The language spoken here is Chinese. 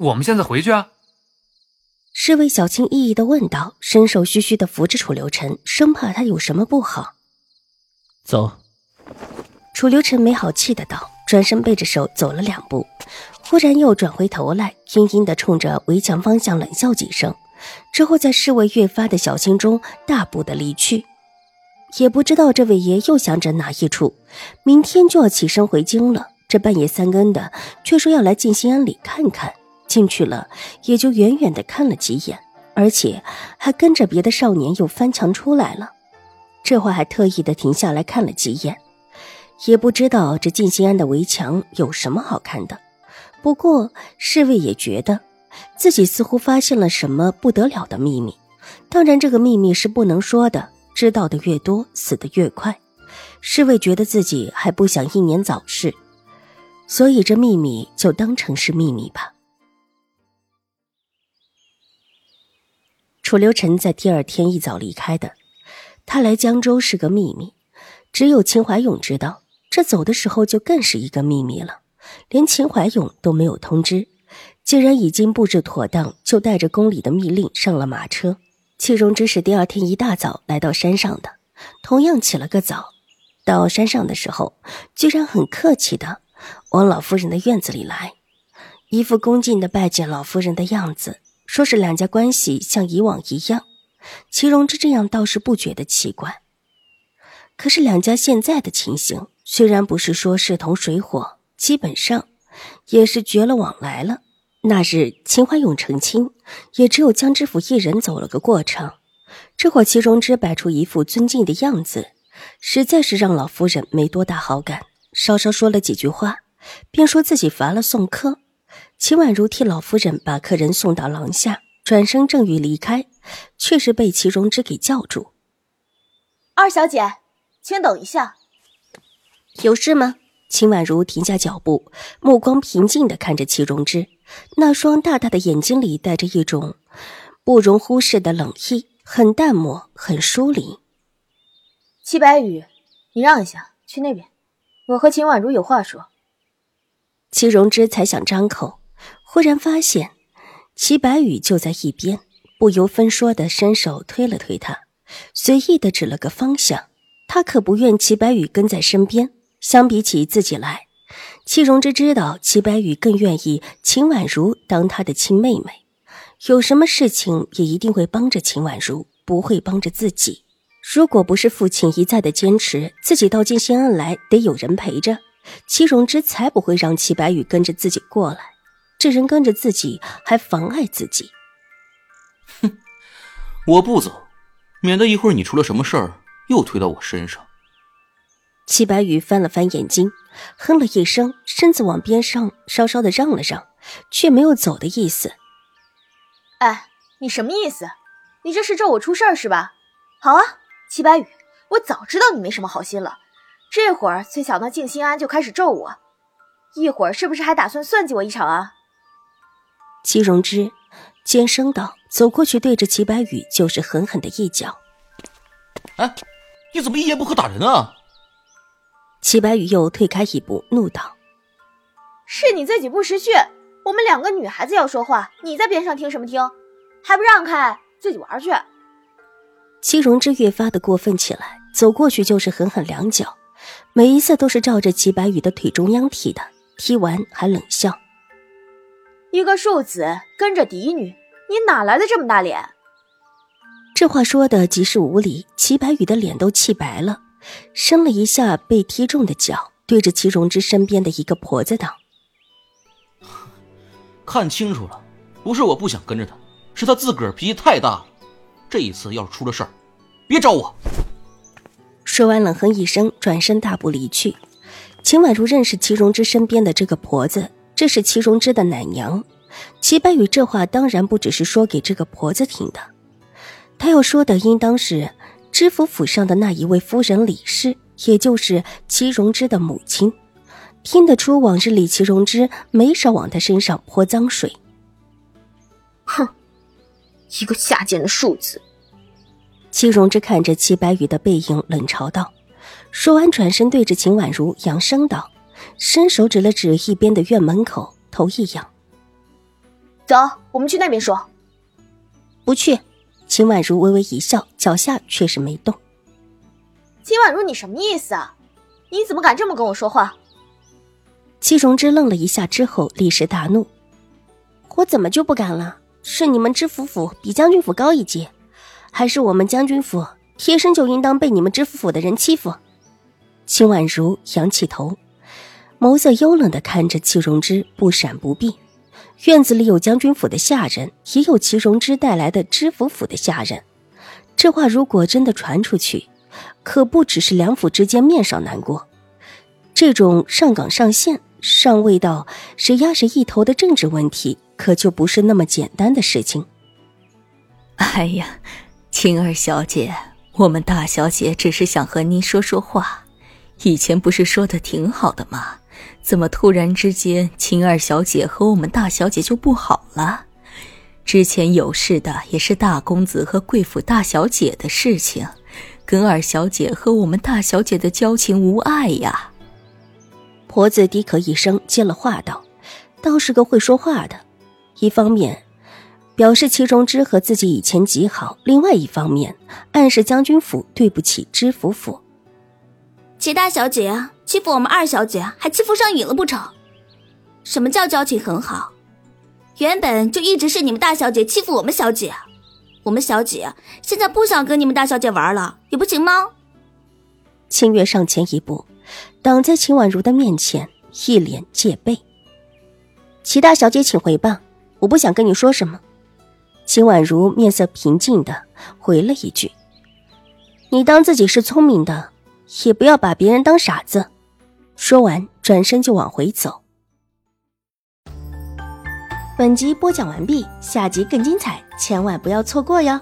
我们现在回去啊？侍卫小心翼翼的问道，伸手虚虚的扶着楚留臣，生怕他有什么不好。走。楚留臣没好气的道，转身背着手走了两步，忽然又转回头来，阴阴的冲着围墙方向冷笑几声，之后在侍卫越发的小心中大步的离去。也不知道这位爷又想着哪一出，明天就要起身回京了。这半夜三更的，却说要来静心庵里看看。进去了，也就远远的看了几眼，而且还跟着别的少年又翻墙出来了。这会还特意的停下来看了几眼，也不知道这静心庵的围墙有什么好看的。不过侍卫也觉得自己似乎发现了什么不得了的秘密。当然，这个秘密是不能说的，知道的越多，死的越快。侍卫觉得自己还不想英年早逝。所以这秘密就当成是秘密吧。楚留臣在第二天一早离开的，他来江州是个秘密，只有秦怀勇知道。这走的时候就更是一个秘密了，连秦怀勇都没有通知。既然已经布置妥当，就带着宫里的密令上了马车。戚荣之是第二天一大早来到山上的，同样起了个早。到山上的时候，居然很客气的。往老夫人的院子里来，一副恭敬的拜见老夫人的样子，说是两家关系像以往一样。齐荣之这样倒是不觉得奇怪。可是两家现在的情形，虽然不是说势同水火，基本上也是绝了往来了。那日秦怀勇成亲，也只有江知府一人走了个过场。这会齐荣之摆出一副尊敬的样子，实在是让老夫人没多大好感。稍稍说了几句话，便说自己乏了送客。秦婉如替老夫人把客人送到廊下，转身正欲离开，却是被齐荣之给叫住：“二小姐，请等一下。”有事吗？秦婉如停下脚步，目光平静的看着齐荣之，那双大大的眼睛里带着一种不容忽视的冷意，很淡漠，很疏离。齐白羽，你让一下，去那边。我和秦婉如有话说。齐荣之才想张口，忽然发现齐白羽就在一边，不由分说的伸手推了推他，随意的指了个方向。他可不愿齐白羽跟在身边。相比起自己来，齐荣之知道齐白羽更愿意秦婉如当他的亲妹妹，有什么事情也一定会帮着秦婉如，不会帮着自己。如果不是父亲一再的坚持，自己到静心庵来得有人陪着，戚荣之才不会让齐白羽跟着自己过来。这人跟着自己还妨碍自己。哼，我不走，免得一会儿你出了什么事儿又推到我身上。齐白羽翻了翻眼睛，哼了一声，身子往边上稍稍的让了让，却没有走的意思。哎，你什么意思？你这是咒我出事儿是吧？好啊。齐白羽，我早知道你没什么好心了，这会儿崔小娜静心安就开始咒我，一会儿是不是还打算算计我一场啊？齐荣之尖声道，走过去对着齐白羽就是狠狠的一脚。哎，你怎么一言不合打人啊？齐白羽又退开一步，怒道：“是你自己不识趣，我们两个女孩子要说话，你在边上听什么听？还不让开，自己玩去。”齐荣之越发的过分起来，走过去就是狠狠两脚，每一次都是照着齐白羽的腿中央踢的，踢完还冷笑：“一个庶子跟着嫡女，你哪来的这么大脸？”这话说的极是无理，齐白羽的脸都气白了，伸了一下被踢中的脚，对着齐荣之身边的一个婆子道：“看清楚了，不是我不想跟着他，是他自个儿脾气太大了。”这一次要是出了事儿，别找我。说完，冷哼一声，转身大步离去。秦婉如认识齐荣之身边的这个婆子，这是齐荣之的奶娘，齐白羽这话当然不只是说给这个婆子听的，他要说的应当是知府府上的那一位夫人李氏，也就是齐荣之的母亲。听得出往日里齐荣之没少往他身上泼脏水。哼，一个下贱的庶子！齐荣之看着齐白羽的背影，冷嘲道。说完，转身对着秦婉如扬声道，伸手指了指一边的院门口，头一仰：“走，我们去那边说。”不去。秦婉如微微一笑，脚下却是没动。秦婉如，你什么意思啊？你怎么敢这么跟我说话？戚荣之愣了一下，之后立时大怒：“我怎么就不敢了？是你们知府府比将军府高一级，还是我们将军府贴身就应当被你们知府府的人欺负？”秦婉如仰起头，眸色幽冷的看着戚荣之，不闪不避。院子里有将军府的下人，也有齐荣之带来的知府府的下人。这话如果真的传出去，可不只是两府之间面上难过，这种上岗上线、上位到谁压谁一头的政治问题，可就不是那么简单的事情。哎呀，青儿小姐，我们大小姐只是想和您说说话，以前不是说的挺好的吗？怎么突然之间，秦二小姐和我们大小姐就不好了？之前有事的也是大公子和贵府大小姐的事情，跟二小姐和我们大小姐的交情无碍呀。婆子低咳一声，接了话道：“倒是个会说话的。一方面表示齐荣之和自己以前极好，另外一方面暗示将军府对不起知府府。齐大小姐。”欺负我们二小姐，还欺负上瘾了不成？什么叫交情很好？原本就一直是你们大小姐欺负我们小姐，我们小姐现在不想跟你们大小姐玩了，也不行吗？清月上前一步，挡在秦婉如的面前，一脸戒备。齐大小姐，请回吧，我不想跟你说什么。秦婉如面色平静的回了一句：“你当自己是聪明的，也不要把别人当傻子。”说完，转身就往回走。本集播讲完毕，下集更精彩，千万不要错过哟！